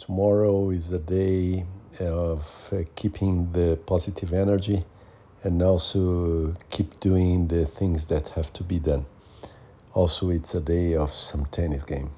Tomorrow is a day of uh, keeping the positive energy and also keep doing the things that have to be done. Also, it's a day of some tennis game.